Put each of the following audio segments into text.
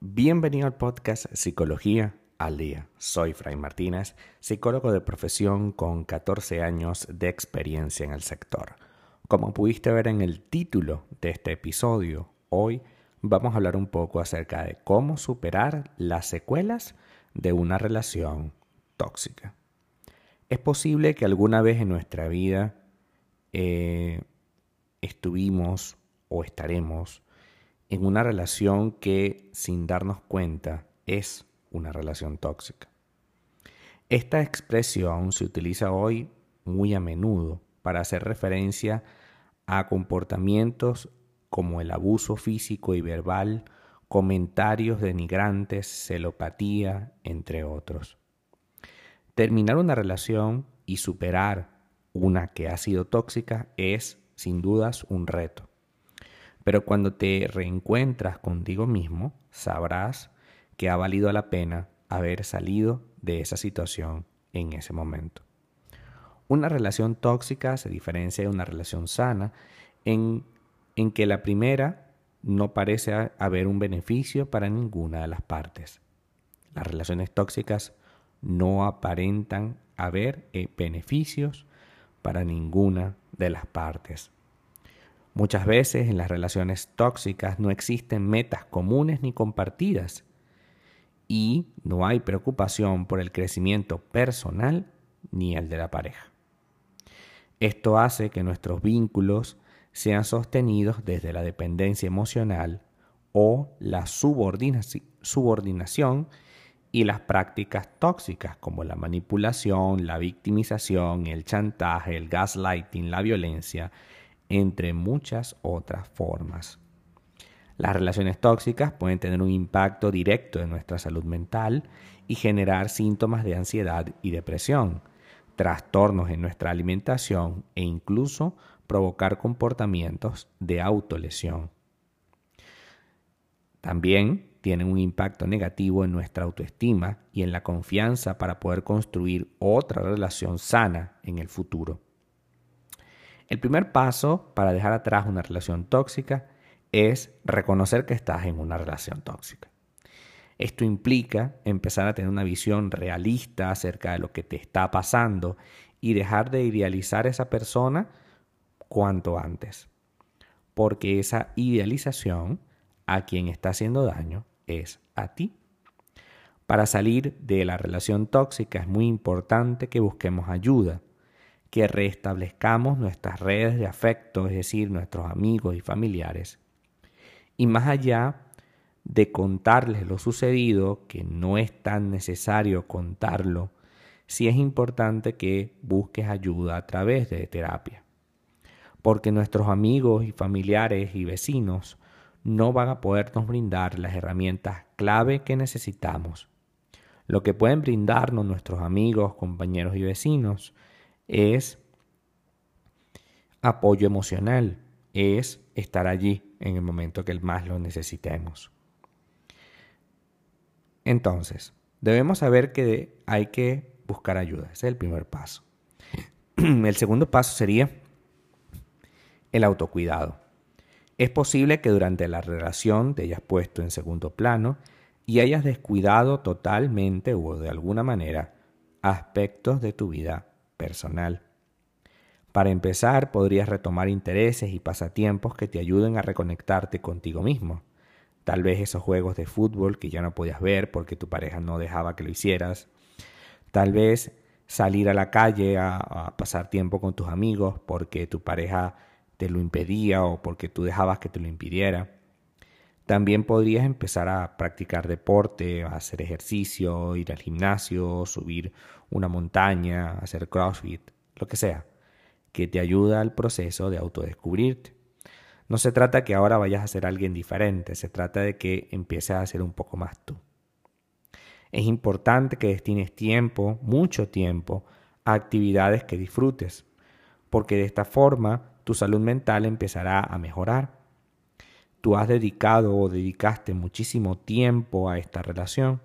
Bienvenido al podcast Psicología al Día. Soy Fray Martínez, psicólogo de profesión con 14 años de experiencia en el sector. Como pudiste ver en el título de este episodio, hoy vamos a hablar un poco acerca de cómo superar las secuelas de una relación tóxica. Es posible que alguna vez en nuestra vida eh, estuvimos o estaremos en una relación que sin darnos cuenta es una relación tóxica. Esta expresión se utiliza hoy muy a menudo para hacer referencia a comportamientos como el abuso físico y verbal, comentarios denigrantes, celopatía, entre otros. Terminar una relación y superar una que ha sido tóxica es, sin dudas, un reto. Pero cuando te reencuentras contigo mismo, sabrás que ha valido la pena haber salido de esa situación en ese momento. Una relación tóxica se diferencia de una relación sana en, en que la primera no parece haber un beneficio para ninguna de las partes. Las relaciones tóxicas no aparentan haber eh, beneficios para ninguna de las partes. Muchas veces en las relaciones tóxicas no existen metas comunes ni compartidas y no hay preocupación por el crecimiento personal ni el de la pareja. Esto hace que nuestros vínculos sean sostenidos desde la dependencia emocional o la subordinación y las prácticas tóxicas como la manipulación, la victimización, el chantaje, el gaslighting, la violencia, entre muchas otras formas. Las relaciones tóxicas pueden tener un impacto directo en nuestra salud mental y generar síntomas de ansiedad y depresión, trastornos en nuestra alimentación e incluso provocar comportamientos de autolesión. También tienen un impacto negativo en nuestra autoestima y en la confianza para poder construir otra relación sana en el futuro. El primer paso para dejar atrás una relación tóxica es reconocer que estás en una relación tóxica. Esto implica empezar a tener una visión realista acerca de lo que te está pasando y dejar de idealizar a esa persona cuanto antes. Porque esa idealización a quien está haciendo daño es a ti. Para salir de la relación tóxica es muy importante que busquemos ayuda que restablezcamos nuestras redes de afecto, es decir, nuestros amigos y familiares. Y más allá de contarles lo sucedido, que no es tan necesario contarlo, sí es importante que busques ayuda a través de terapia. Porque nuestros amigos y familiares y vecinos no van a podernos brindar las herramientas clave que necesitamos. Lo que pueden brindarnos nuestros amigos, compañeros y vecinos es apoyo emocional, es estar allí en el momento que más lo necesitemos. Entonces, debemos saber que hay que buscar ayuda. Ese es el primer paso. El segundo paso sería el autocuidado. Es posible que durante la relación te hayas puesto en segundo plano y hayas descuidado totalmente o de alguna manera aspectos de tu vida personal. Para empezar, podrías retomar intereses y pasatiempos que te ayuden a reconectarte contigo mismo. Tal vez esos juegos de fútbol que ya no podías ver porque tu pareja no dejaba que lo hicieras. Tal vez salir a la calle a, pasar tiempo con tus amigos porque tu pareja te lo impedía o porque tú dejabas que te lo impidiera. También podrías empezar a practicar deporte, a hacer ejercicio, ir al gimnasio, subir una montaña, hacer crossfit, lo que sea, que te ayuda al proceso de autodescubrirte. No se trata que ahora vayas a ser alguien diferente, se trata de que empieces a ser un poco más tú. Es importante que destines tiempo, mucho tiempo, a actividades que disfrutes, porque de esta forma tu salud mental empezará a mejorar tú has dedicado o dedicaste muchísimo tiempo a esta relación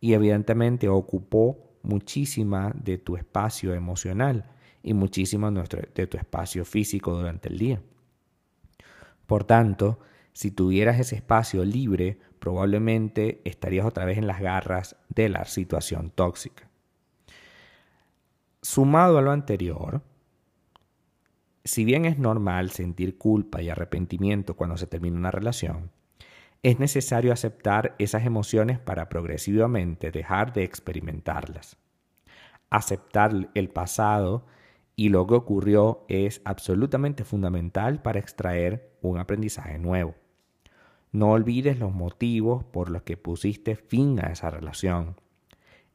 y evidentemente ocupó muchísima de tu espacio emocional y muchísimo de tu espacio físico durante el día. Por tanto, si tuvieras ese espacio libre, probablemente estarías otra vez en las garras de la situación tóxica. Sumado a lo anterior, si bien es normal sentir culpa y arrepentimiento cuando se termina una relación, es necesario aceptar esas emociones para progresivamente dejar de experimentarlas. Aceptar el pasado y lo que ocurrió es absolutamente fundamental para extraer un aprendizaje nuevo. No olvides los motivos por los que pusiste fin a esa relación.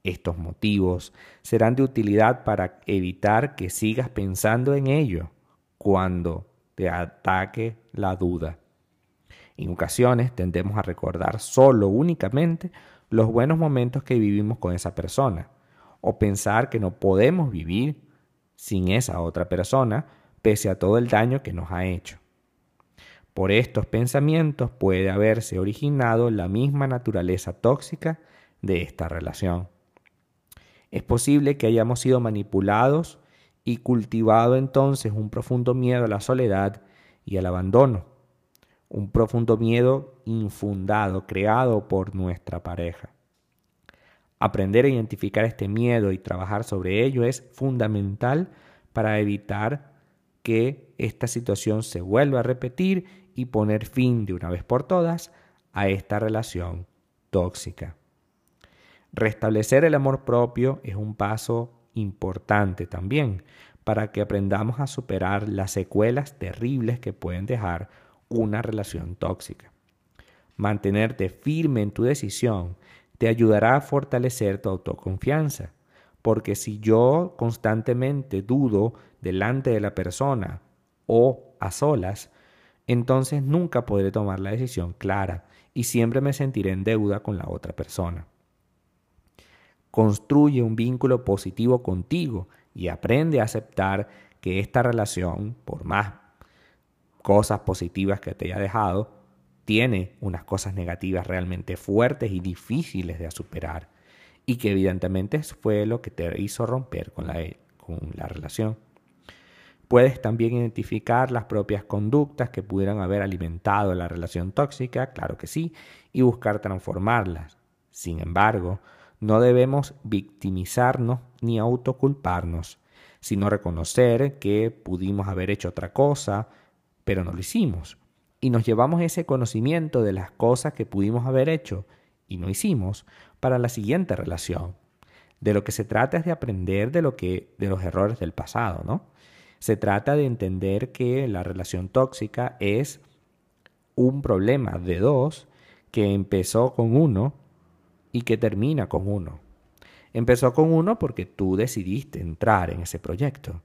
Estos motivos serán de utilidad para evitar que sigas pensando en ello cuando te ataque la duda. En ocasiones tendemos a recordar solo únicamente los buenos momentos que vivimos con esa persona o pensar que no podemos vivir sin esa otra persona pese a todo el daño que nos ha hecho. Por estos pensamientos puede haberse originado la misma naturaleza tóxica de esta relación. Es posible que hayamos sido manipulados y cultivado entonces un profundo miedo a la soledad y al abandono, un profundo miedo infundado, creado por nuestra pareja. Aprender a identificar este miedo y trabajar sobre ello es fundamental para evitar que esta situación se vuelva a repetir y poner fin de una vez por todas a esta relación tóxica. Restablecer el amor propio es un paso importante también para que aprendamos a superar las secuelas terribles que pueden dejar una relación tóxica. Mantenerte firme en tu decisión te ayudará a fortalecer tu autoconfianza, porque si yo constantemente dudo delante de la persona o a solas, entonces nunca podré tomar la decisión clara y siempre me sentiré en deuda con la otra persona. Construye un vínculo positivo contigo y aprende a aceptar que esta relación, por más cosas positivas que te haya dejado, tiene unas cosas negativas realmente fuertes y difíciles de superar y que evidentemente fue lo que te hizo romper con la, con la relación. Puedes también identificar las propias conductas que pudieran haber alimentado la relación tóxica, claro que sí, y buscar transformarlas. Sin embargo, no debemos victimizarnos ni autoculparnos, sino reconocer que pudimos haber hecho otra cosa, pero no lo hicimos. Y nos llevamos ese conocimiento de las cosas que pudimos haber hecho y no hicimos para la siguiente relación. De lo que se trata es de aprender de lo que de los errores del pasado, ¿no? Se trata de entender que la relación tóxica es un problema de dos que empezó con uno y que termina con uno. Empezó con uno porque tú decidiste entrar en ese proyecto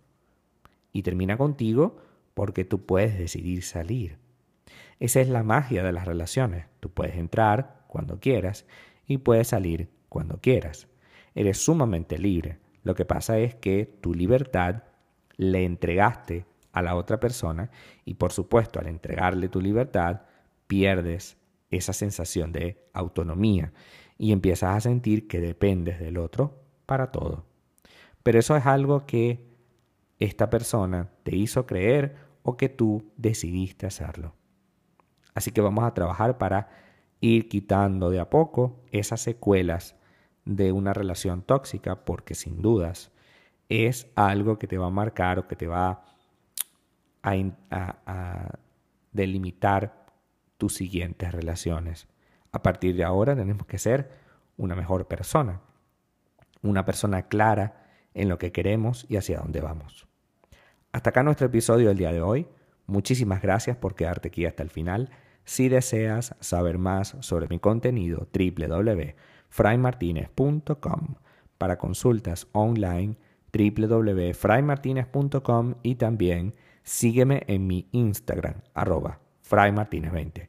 y termina contigo porque tú puedes decidir salir. Esa es la magia de las relaciones. Tú puedes entrar cuando quieras y puedes salir cuando quieras. Eres sumamente libre. Lo que pasa es que tu libertad le entregaste a la otra persona y por supuesto al entregarle tu libertad pierdes esa sensación de autonomía y empiezas a sentir que dependes del otro para todo. Pero eso es algo que esta persona te hizo creer o que tú decidiste hacerlo. Así que vamos a trabajar para ir quitando de a poco esas secuelas de una relación tóxica porque sin dudas es algo que te va a marcar o que te va a, a delimitar tus siguientes relaciones. A partir de ahora tenemos que ser una mejor persona, una persona clara en lo que queremos y hacia dónde vamos. Hasta acá nuestro episodio del día de hoy. Muchísimas gracias por quedarte aquí hasta el final. Si deseas saber más sobre mi contenido, www.fraymartinez.com. Para consultas online, www.fraymartinez.com y también sígueme en mi Instagram, arroba fraymartinez20.